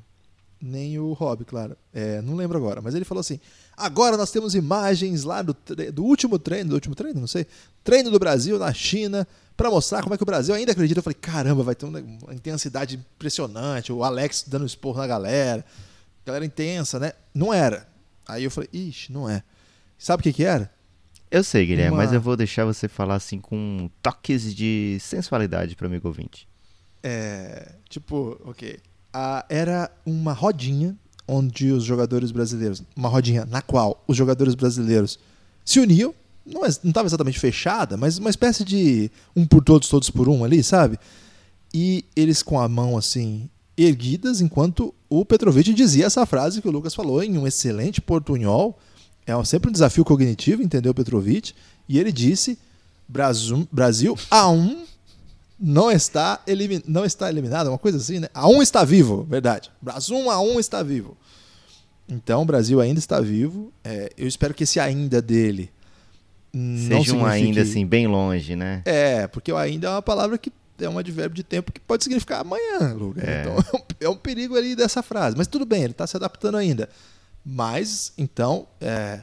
Nem o Rob, claro. É, não lembro agora, mas ele falou assim: agora nós temos imagens lá do, do último treino, do último treino, não sei, treino do Brasil na China, para mostrar como é que o Brasil ainda acredita. Eu falei: caramba, vai ter uma, uma intensidade impressionante. O Alex dando esporro na galera, galera intensa, né? Não era. Aí eu falei: ixi, não é. Sabe o que, que era? Eu sei, Guilherme, Uma- mas eu vou deixar você falar assim com toques de sensualidade para amigo ouvinte. É, tipo, ok. Ah, era uma rodinha onde os jogadores brasileiros, uma rodinha na qual os jogadores brasileiros se uniam, não estava exatamente fechada, mas uma espécie de um por todos, todos por um ali, sabe? E eles com a mão assim erguidas, enquanto o Petrovic dizia essa frase que o Lucas falou em um excelente portunhol. É sempre um desafio cognitivo, entendeu, Petrovic? E ele disse: Brasil a um não está, elimin... não está eliminado, uma coisa assim, né? A um está vivo, verdade. Brasil um a um está vivo. Então, o Brasil ainda está vivo. É, eu espero que esse ainda dele não Seja um ainda assim, bem longe, né? É, porque o ainda é uma palavra que é um advérbio de tempo que pode significar amanhã, Lucas. É. Então, é um, é um perigo ali dessa frase. Mas tudo bem, ele está se adaptando ainda. Mas, então, é,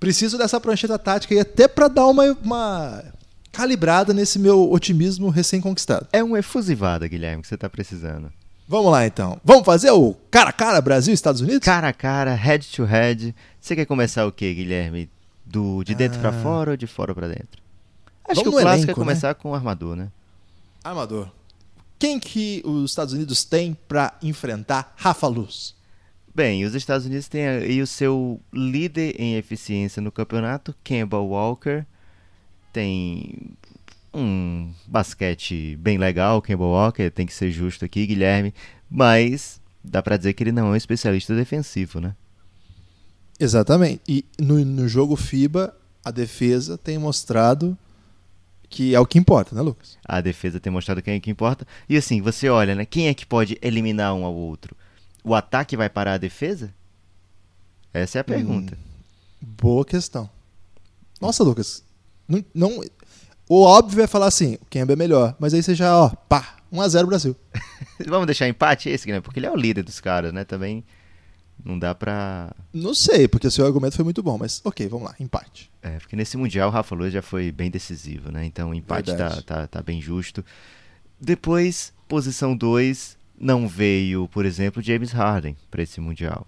preciso dessa prancheta tática aí até para dar uma, uma calibrada nesse meu otimismo recém-conquistado. É uma efusivada, Guilherme, que você tá precisando. Vamos lá, então. Vamos fazer o cara a cara Brasil Estados Unidos? Cara a cara, head to head. Você quer começar o quê, Guilherme? Do de dentro pra Ah. fora ou de fora pra dentro? Acho Vamos que o clássico elenco, é começar com o armador, né? Armador. Quem que os Estados Unidos têm para enfrentar Rafa Luz? Bem, os Estados Unidos têm aí o seu líder em eficiência no campeonato, Kemba Walker. Tem um basquete bem legal, Kemba Walker, tem que ser justo aqui, Guilherme. Mas dá pra dizer que ele não é um especialista defensivo, né? Exatamente. E no, no jogo FIBA, a defesa tem mostrado que é o que importa, né, Lucas? A defesa tem mostrado quem é que importa. E assim, você olha, né? Quem é que pode eliminar um ao outro? O ataque vai parar a defesa? Essa é a pergunta. Hum, boa questão. Nossa, Lucas. Não, não, o óbvio é falar assim, o Kemba é melhor. Mas aí você já, ó, pá, 1x0 Brasil. Vamos deixar empate esse, né? Porque ele é o líder dos caras, né? Também não dá pra. Não sei, porque o seu argumento foi muito bom, mas ok, vamos lá, empate. É, porque nesse Mundial o Rafa Luz já foi bem decisivo, né? Então o empate tá, tá, tá, bem justo. Depois, posição 2, não veio, por exemplo, James Harden para esse Mundial.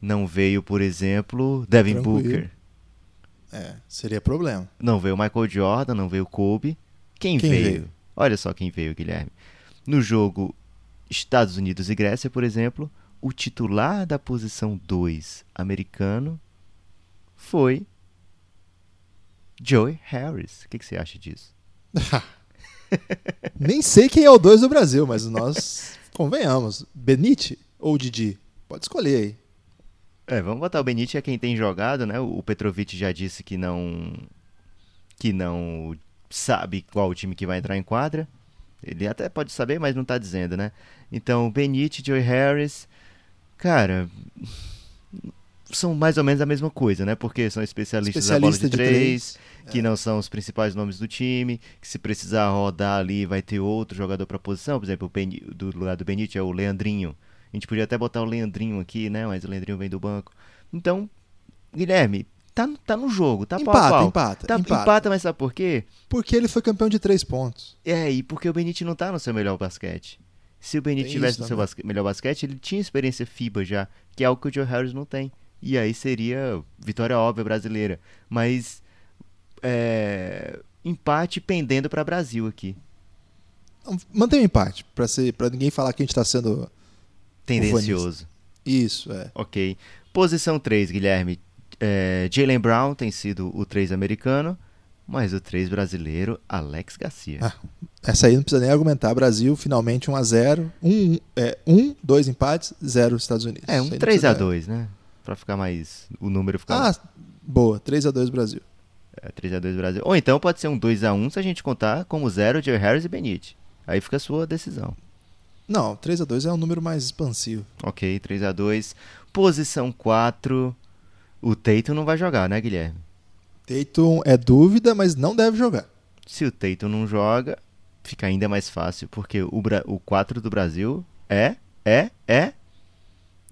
Não veio, por exemplo, Devin Tranquilo. Booker. É, seria problema. Não veio Michael Jordan, não veio Kobe. Quem, quem veio? veio? Olha só quem veio, Guilherme. No jogo Estados Unidos e Grécia, por exemplo, o titular da posição 2 americano foi Joey Harris. O que, que você acha disso? Nem sei quem é o 2 do Brasil, mas nós convenhamos. Benite ou Didi? Pode escolher aí. É, vamos botar o Benite é quem tem jogado, né? O Petrovic já disse que não que não sabe qual o time que vai entrar em quadra. Ele até pode saber, mas não está dizendo, né? Então, Benite, Joey Harris, cara, são mais ou menos a mesma coisa, né? Porque são especialistas Especialista da bola de, de três, três, que é. não são os principais nomes do time, que se precisar rodar ali vai ter outro jogador para posição, por exemplo, do lado do Benite é o Leandrinho. A gente podia até botar o Leandrinho aqui, né? Mas o Leandrinho vem do banco. Então, Guilherme, tá, tá no jogo, tá empata, pau, pau. Empata, tá, empata. Empata, mas sabe por quê? Porque ele foi campeão de três pontos. É, e porque o Benite não tá no seu melhor basquete. Se o Benite tivesse no seu basque melhor basquete, ele tinha experiência FIBA já, que é algo que o Joe Harris não tem. E aí seria vitória óbvia brasileira. Mas é, empate pendendo para Brasil aqui. Mantém o empate, para ninguém falar que a gente está sendo Tendencioso. Isso, é. Ok. Posição 3, Guilherme. É, Jalen Brown tem sido o 3 americano, mas o 3 brasileiro, Alex Garcia. Ah, essa aí não precisa nem argumentar. Brasil, finalmente 1x0. 1, é, 1 2 empates, 0 Estados Unidos. É, um 3x2, né? Pra ficar mais. O número ficar. Ah, boa. 3x2 Brasil. É, 3x2 Brasil. Ou então pode ser um 2x1 se a gente contar como 0 Joe Harris e Benite. Aí fica a sua decisão. Não, 3 a 2 é um número mais expansivo. Ok, 3 a 2 Posição 4. O Tatum não vai jogar, né, Guilherme? Tatum é dúvida, mas não deve jogar. Se o Tatum não joga, fica ainda mais fácil, porque o, Bra o 4 do Brasil é, é, é...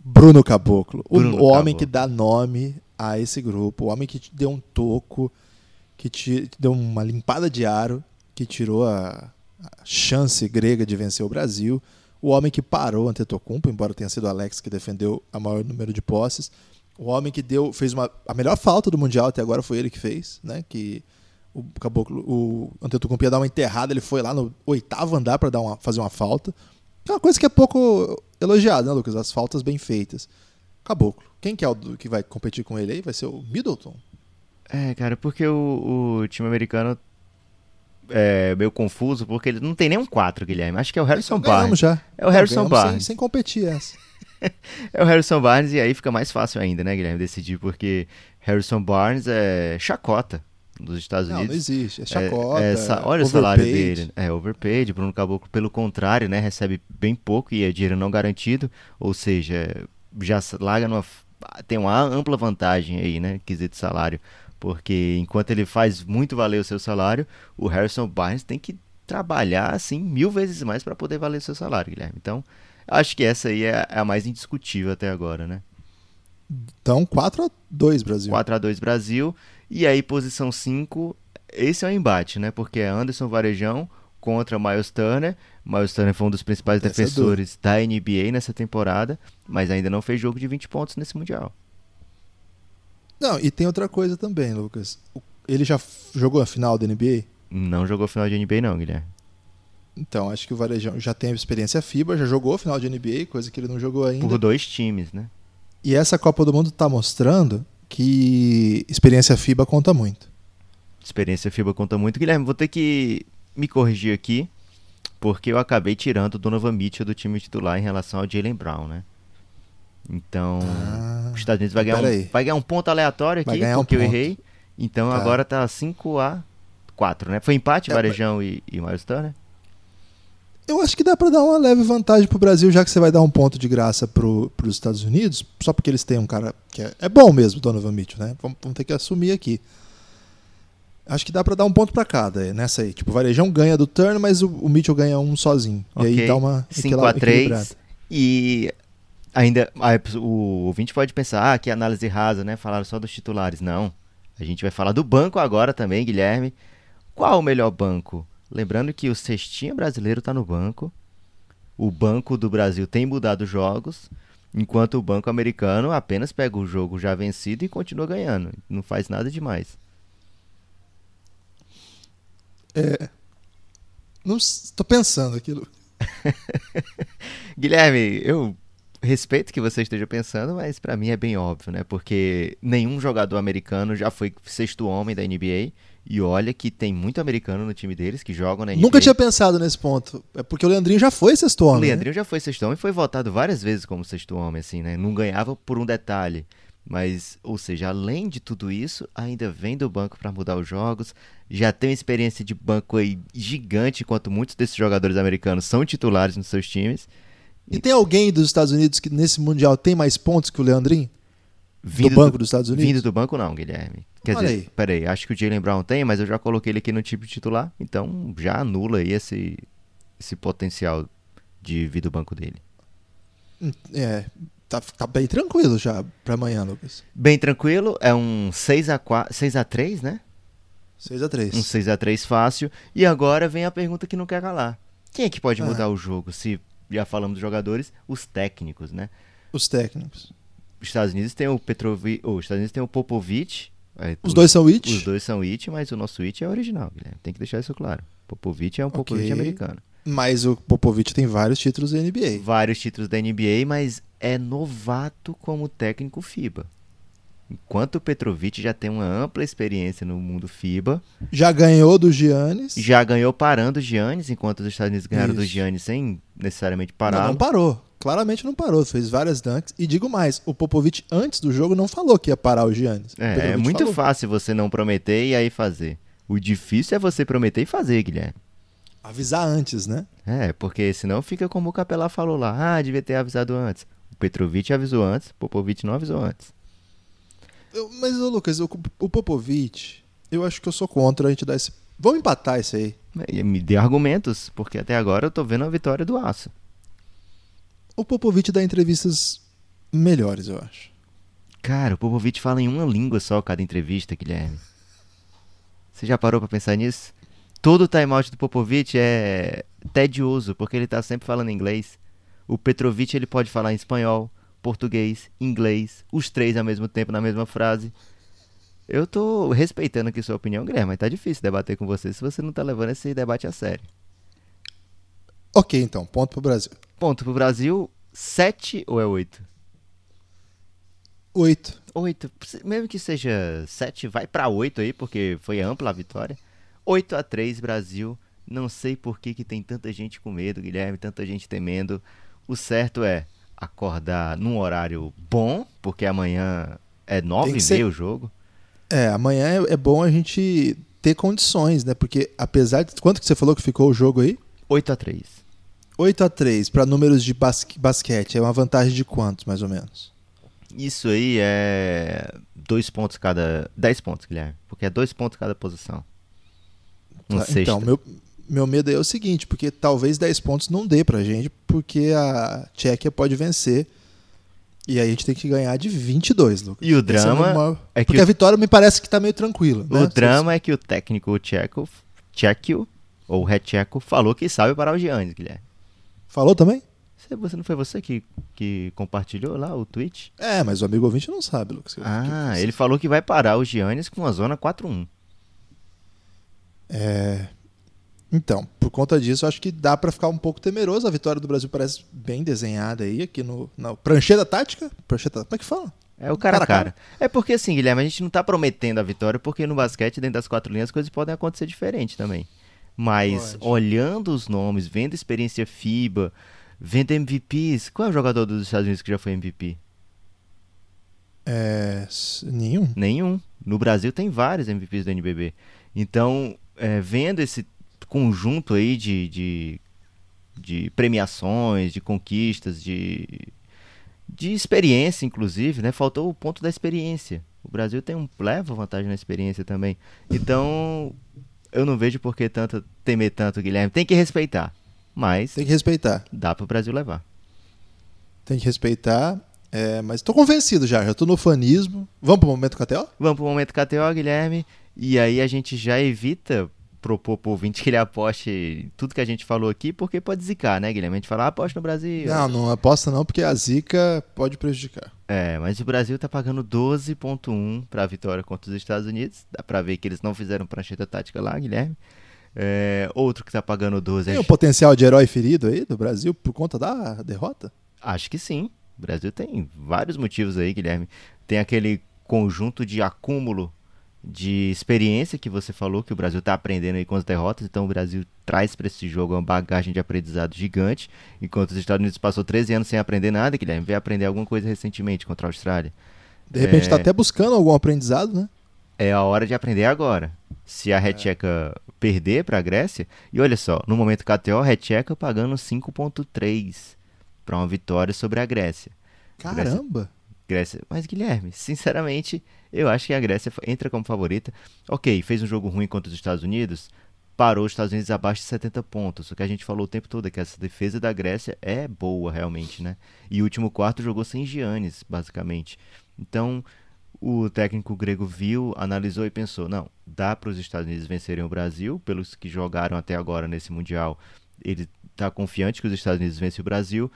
Bruno Caboclo. Bruno o, homem que dá nome a esse grupo. O homem que te deu um toco, que te deu uma limpada de aro, que tirou a, a chance grega de vencer o Brasil o homem que parou Antetokounmpo, embora tenha sido Alex que defendeu a maior número de posses, o homem que deu fez uma, a melhor falta do mundial até agora foi ele que fez, né? Que o caboclo, o Antetokounmpo ia dar uma enterrada, ele foi lá no oitavo andar para dar uma, fazer uma falta. É uma coisa que é pouco elogiada, né, Lucas? As faltas bem feitas. Caboclo. Quem que é o que vai competir com ele aí? Vai ser o Middleton? É, cara, porque o, o time americano é, meio confuso, porque ele não tem nem um 4, Guilherme. Acho que é o Harrison Barnes. já. É o Harrison Barnes. Sem, sem competir essa. é o Harrison Barnes e aí fica mais fácil ainda, né, Guilherme, decidir, porque Harrison Barnes é chacota dos Estados não, Unidos. Não, existe. É chacota. É, é, olha o salário dele. É overpaid. Bruno Caboclo, pelo contrário, né, recebe bem pouco e é dinheiro não garantido, ou seja, já larga numa tem uma ampla vantagem aí, né, quesito salário porque enquanto ele faz muito valer o seu salário, o Harrison Barnes tem que trabalhar assim mil vezes mais para poder valer o seu salário, Guilherme. Então, acho que essa aí é a mais indiscutível até agora, né? Então, 4 a 2 Brasil. 4 a 2 Brasil. E aí, posição 5, esse é o um embate, né? Porque é Anderson Varejão contra Miles Turner. Miles Turner foi um dos principais essa é defensores é da NBA nessa temporada, mas ainda não fez jogo de 20 pontos nesse Mundial. Não, e tem outra coisa também, Lucas. Ele já jogou a final da NBA? Não jogou a final de NBA, não, Guilherme. Então, acho que o Varejão já tem experiência FIBA, já jogou a final de NBA, coisa que ele não jogou ainda. Por dois times, né? E essa Copa do Mundo está mostrando que experiência FIBA conta muito. Experiência FIBA conta muito. Guilherme, vou ter que me corrigir aqui, porque eu acabei tirando o Donovan Mitchell do time titular em relação ao Jalen Brown, né? Então, ah, os Estados Unidos vai ganhar, um, vai ganhar um ponto aleatório aqui, porque um eu errei. Então tá. agora tá 5 a 4, né? Foi empate, é, Varejão mas... e, e Miles Turner? Eu acho que dá para dar uma leve vantagem pro Brasil, já que você vai dar um ponto de graça pro, pros Estados Unidos, só porque eles têm um cara que é, é bom mesmo, Donovan Mitchell, né? Vamos, vamos, ter que assumir aqui. Acho que dá para dar um ponto para cada nessa aí. Tipo, o Varejão ganha do turn, mas o, o Mitchell ganha um sozinho. Okay. E aí dá uma 5 a 3 E ainda o ouvinte pode pensar, ah, que análise rasa, né? Falaram só dos titulares. Não. A gente vai falar do banco agora também, Guilherme. Qual o melhor banco? Lembrando que o cestinha brasileiro está no banco. O banco do Brasil tem mudado jogos, enquanto o banco americano apenas pega o jogo já vencido e continua ganhando. Não faz nada demais. É. Não estou pensando aquilo. Guilherme, eu respeito que você esteja pensando, mas para mim é bem óbvio, né? Porque nenhum jogador americano já foi sexto homem da NBA e olha que tem muito americano no time deles que jogam na NBA. Nunca tinha pensado nesse ponto. É porque o Leandrinho já foi sexto homem. O né? Leandrinho né? já foi sexto homem e foi votado várias vezes como sexto homem, assim, né? Não ganhava por um detalhe. Mas, ou seja, além de tudo isso, ainda vem do banco para mudar os jogos. Já tem uma experiência de banco aí gigante, enquanto muitos desses jogadores americanos são titulares nos seus times. E, e tem alguém dos Estados Unidos que nesse Mundial tem mais pontos que o Leandrinho? Vindo do banco do, dos Estados Unidos? Vindo do banco, não, Guilherme. Quer Olha dizer, aí. peraí, acho que o Jalen Brown tem, mas eu já coloquei ele aqui no tipo titular, então já anula aí esse, esse potencial de vir do banco dele. Hum, é, tá, tá bem tranquilo já pra amanhã, Lucas. Bem tranquilo, é um 6x4, 6x3, né? 6x3. Um 6x3 fácil. E agora vem a pergunta que não quer calar. Quem é que pode ah. mudar o jogo? Se já falamos dos jogadores, os técnicos, né? Os técnicos. Os Estados Unidos tem o Petrovic, os Estados Unidos tem o Popovich, é, os, dois são It? Os dois são It, mas o nosso It é original, Guilherme. Tem que deixar isso claro. Popovich é um okay. Popovich americano. Mas o Popovich tem vários títulos da NBA. Vários títulos da NBA, mas é novato como técnico FIBA. Enquanto o Petrovic já tem uma ampla experiência no mundo FIBA. Já ganhou do Giannis. Já ganhou parando o Giannis, enquanto os Estados Unidos ganharam Isso. do Giannis sem necessariamente parar. Não, não parou claramente não parou, fez várias dunks. E digo mais, o Popovich antes do jogo não falou que ia parar o Giannis. É, é muito falou. fácil você não prometer e aí fazer. O difícil é você prometer e fazer, Guilherme. Avisar antes, né? É, porque senão fica como o Capelá falou lá. Ah, devia ter avisado antes. O Petrovic avisou antes, o Popovich não avisou antes. Eu, mas, ô, Lucas, o, o Popovich, eu acho que eu sou contra a gente dar esse. Vamos empatar isso aí. Me dê argumentos, porque até agora eu tô vendo a vitória do Aço. O Popovich dá entrevistas melhores, eu acho. Cara, o Popovich fala em uma língua só cada entrevista, Guilherme. Você já parou para pensar nisso? Todo o timeout do Popovich é tedioso, porque ele tá sempre falando inglês. O Petrovic ele pode falar em espanhol, português, inglês, os três ao mesmo tempo na mesma frase. Eu tô respeitando aqui sua opinião, Guilherme, mas tá difícil debater com você se você não tá levando esse debate a sério. Ok, então, ponto pro Brasil. Ponto pro Brasil, 7 ou é 8? 8. 8. Mesmo que seja 7, vai para 8 aí, porque foi ampla a vitória. 8 a 3 Brasil. Não sei por que, que tem tanta gente com medo, Guilherme, tanta gente temendo. O certo é acordar num horário bom, porque amanhã é 9 e meia o jogo. É, amanhã é, é bom a gente ter condições, né? Porque apesar de. Quanto que você falou que ficou o jogo aí? 8 a 3 8 a 3 para números de basque, basquete é uma vantagem de quantos, mais ou menos? Isso aí é dois pontos cada. 10 pontos, Guilherme. Porque é dois pontos cada posição. Um tá, então, meu, meu medo é o seguinte, porque talvez 10 pontos não dê pra gente, porque a Tchequia pode vencer. E aí a gente tem que ganhar de 22, Lucas. E o drama é, é que Porque o... a vitória me parece que tá meio tranquila. O né? drama é que o técnico tcheco, tchequio, ou Retcheco, falou que sabe parar o Giannis, Guilherme. Falou também? Você, não foi você que, que compartilhou lá o tweet? É, mas o amigo ouvinte não sabe, Lucas. Ah, ele falou que vai parar o Giannis com a zona 4-1. É. Então, por conta disso, acho que dá para ficar um pouco temeroso. A vitória do Brasil parece bem desenhada aí, aqui no, na prancheta tática. Prancheta, como é que fala? É o cara, cara a cara. É porque assim, Guilherme, a gente não tá prometendo a vitória, porque no basquete, dentro das quatro linhas, as coisas podem acontecer diferente também. Mas Pode. olhando os nomes, vendo experiência FIBA, vendo MVPs, qual é o jogador dos Estados Unidos que já foi MVP? É, nenhum. Nenhum. No Brasil tem vários MVPs do NBB. Então, é, vendo esse conjunto aí de, de, de premiações, de conquistas, de, de experiência, inclusive, né? Faltou o ponto da experiência. O Brasil tem um leva vantagem na experiência também. Então, eu não vejo por que tanto temer tanto, Guilherme. Tem que respeitar. Mas. Tem que respeitar. Dá para o Brasil levar. Tem que respeitar. É, mas estou convencido já, já estou no fanismo. Vamos para o momento KTO? Vamos para o momento KTO, Guilherme. E aí a gente já evita propor pro ouvinte que ele aposte tudo que a gente falou aqui, porque pode zicar, né, Guilherme? A gente fala, ah, aposta no Brasil. Não, não aposta não, porque a zica pode prejudicar. É, mas o Brasil tá pagando 12.1 para a vitória contra os Estados Unidos. Dá para ver que eles não fizeram prancheta tática lá, Guilherme. É, outro que tá pagando 12 Tem um potencial de herói ferido aí do Brasil por conta da derrota? Acho que sim. O Brasil tem vários motivos aí, Guilherme. Tem aquele conjunto de acúmulo de experiência que você falou que o Brasil está aprendendo aí com as derrotas, então o Brasil traz para esse jogo uma bagagem de aprendizado gigante, enquanto os Estados Unidos passou 13 anos sem aprender nada, Guilherme, veio aprender alguma coisa recentemente contra a Austrália. De repente está é... até buscando algum aprendizado, né? É a hora de aprender agora. Se a Retcheca é. perder para a Grécia, e olha só, no momento KTO, a Retcheca pagando 5.3 para uma vitória sobre a Grécia. Caramba! Grécia. Mas Guilherme, sinceramente, eu acho que a Grécia entra como favorita. Ok, fez um jogo ruim contra os Estados Unidos, parou os Estados Unidos abaixo de 70 pontos. O que a gente falou o tempo todo é que essa defesa da Grécia é boa, realmente, né? E o último quarto jogou sem Giannis, basicamente. Então, o técnico grego viu, analisou e pensou: não, dá para os Estados Unidos vencerem o Brasil, pelos que jogaram até agora nesse Mundial. Ele está confiante que os Estados Unidos vencem o Brasil.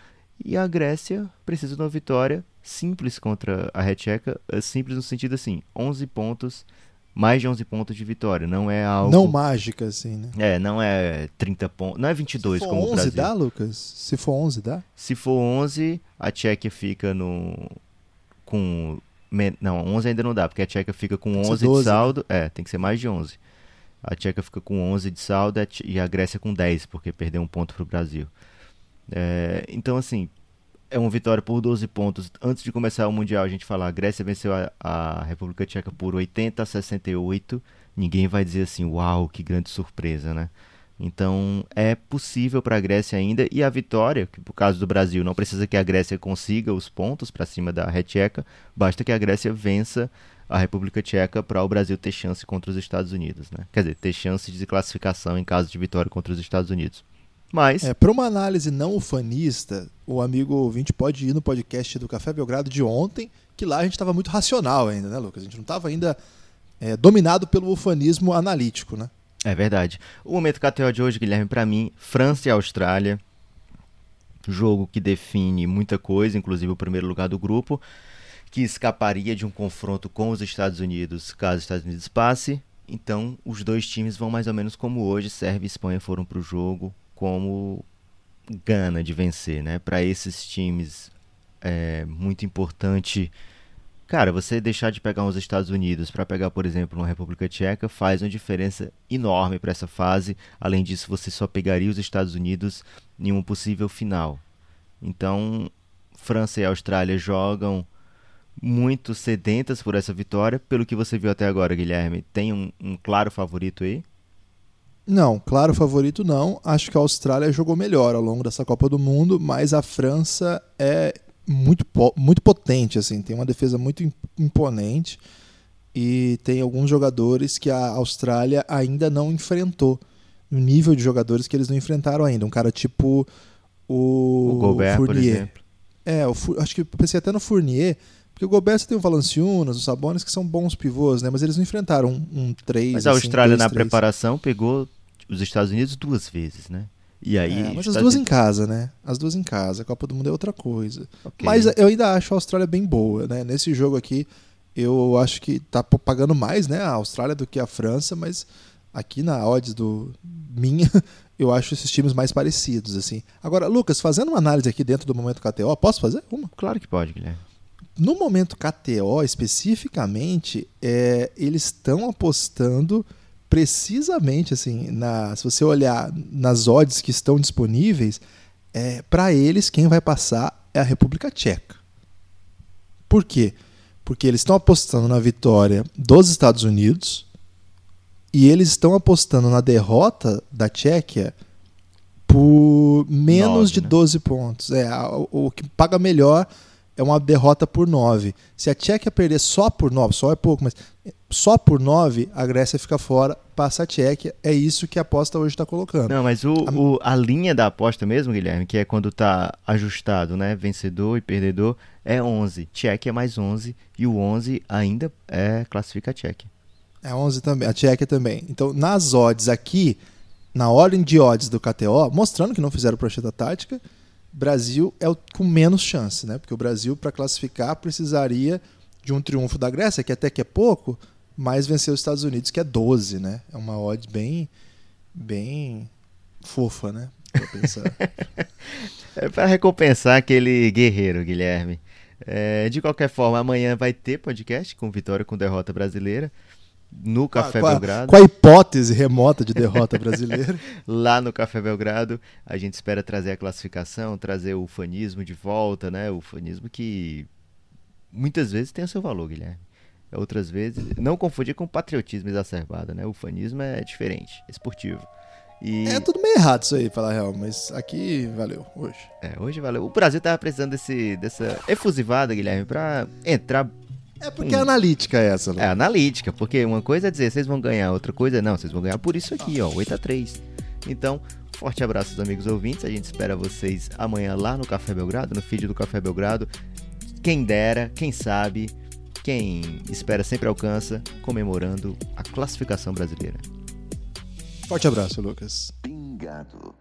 E a Grécia precisa de uma vitória simples contra a Red Checa, é simples no sentido assim, 11 pontos, mais de 11 pontos de vitória, não é algo... Não mágica, assim, né? É, não é 30 pontos, não é 22 como o Brasil. Se for 11 dá, Lucas? Se for 11 dá? Se for 11, a Tchequia fica no... com... Não, 11 ainda não dá, porque a Tcheca fica com 11 de saldo, é, tem que ser mais de 11. A Tcheca fica com 11 de saldo e a Grécia com 10, porque perdeu um ponto para o Brasil. É, então, assim, é uma vitória por 12 pontos. Antes de começar o Mundial, a gente falar, a Grécia venceu a, a República Tcheca por 80 a 68. Ninguém vai dizer assim, uau, que grande surpresa, né? Então é possível para a Grécia ainda e a vitória, que por caso do Brasil não precisa que a Grécia consiga os pontos para cima da Tcheca, basta que a Grécia vença a República Tcheca para o Brasil ter chance contra os Estados Unidos, né? Quer dizer, ter chance de classificação em caso de vitória contra os Estados Unidos. Mas. É, para uma análise não ufanista, o amigo ouvinte pode ir no podcast do Café Belgrado de ontem, que lá a gente estava muito racional ainda, né, Lucas? A gente não estava ainda é, dominado pelo ufanismo analítico, né? É verdade. O momento KTO de hoje, Guilherme, para mim, França e Austrália. Jogo que define muita coisa, inclusive o primeiro lugar do grupo, que escaparia de um confronto com os Estados Unidos caso os Estados Unidos passe. Então, os dois times vão mais ou menos como hoje. Sérvia e Espanha foram para o jogo como gana de vencer, né? Para esses times é muito importante. Cara, você deixar de pegar os Estados Unidos para pegar, por exemplo, uma República Tcheca faz uma diferença enorme para essa fase. Além disso, você só pegaria os Estados Unidos em um possível final. Então, França e Austrália jogam muito sedentas por essa vitória. Pelo que você viu até agora, Guilherme, tem um, um claro favorito aí? Não, claro, favorito não. Acho que a Austrália jogou melhor ao longo dessa Copa do Mundo, mas a França é muito, muito potente, assim, tem uma defesa muito imponente e tem alguns jogadores que a Austrália ainda não enfrentou. No nível de jogadores que eles não enfrentaram ainda. Um cara tipo o, o Gobert, Fournier. por exemplo. É, o, acho que pensei até no Fournier, porque o Gobert tem o Valanciunas, os Sabonis, que são bons pivôs, né? Mas eles não enfrentaram um, um 3. Mas a assim, Austrália na preparação pegou os Estados Unidos duas vezes, né? E aí, é, mas as duas em casa, né? As duas em casa. A Copa do Mundo é outra coisa. Okay. Mas eu ainda acho a Austrália bem boa, né? Nesse jogo aqui, eu acho que tá pagando mais, né? A Austrália do que a França, mas aqui na odds do minha, eu acho esses times mais parecidos, assim. Agora, Lucas, fazendo uma análise aqui dentro do momento KTO, posso fazer uma? Claro que pode, Guilherme. No momento KTO, especificamente, é, eles estão apostando precisamente assim, na, se você olhar nas odds que estão disponíveis, é, para eles quem vai passar é a República Tcheca. Por quê? Porque eles estão apostando na vitória dos Estados Unidos e eles estão apostando na derrota da Tchequia por menos Nove, de né? 12 pontos. É, o, o que paga melhor é uma derrota por 9. Se a Tchequia perder só por 9, só é pouco, mas só por 9, a Grécia fica fora, passa a Tchequia. É isso que a aposta hoje está colocando. Não, mas o, o- a linha da aposta mesmo, Guilherme, que é quando tá ajustado, né? Vencedor e perdedor, é 11. Tchequia é mais 11. E o 11 ainda é classifica a Tchequia. É 11 também, a Tchequia também. Então, nas odds aqui, na ordem de odds do KTO, mostrando que não fizeram prancheta tática, Brasil é o com menos chance, né? Porque o Brasil, para classificar, precisaria de um triunfo da Grécia, que até que é pouco, mas vencer os Estados Unidos, que é 12, né? É uma odd bem, bem fofa, né? É para recompensar aquele guerreiro, Guilherme. É, de qualquer forma, amanhã vai ter podcast com vitória com derrota brasileira no Café com, a, Belgrado. com a hipótese remota de derrota brasileira. Lá no Café Belgrado, a gente espera trazer a classificação, trazer o fanismo de volta, né? O fanismo que muitas vezes tem o seu valor, Guilherme. Outras vezes, não confundir com patriotismo exacerbado, né? O fanismo é diferente, é esportivo. E É tudo meio errado isso aí, falar real, mas aqui valeu, hoje. é, hoje valeu. O Brasil tava precisando desse, dessa efusivada, Guilherme, pra entrar É porque é analítica essa, É né? analítica, porque uma coisa é dizer vocês vão ganhar, outra coisa é não, vocês vão ganhar por isso aqui, ó, 8 a 3 Então, forte abraço aos amigos ouvintes, a gente espera vocês amanhã lá no Café Belgrado, no feed do Café Belgrado. Quem dera, quem sabe, quem espera sempre alcança, comemorando a classificação brasileira. Forte abraço, Lucas. Pingado.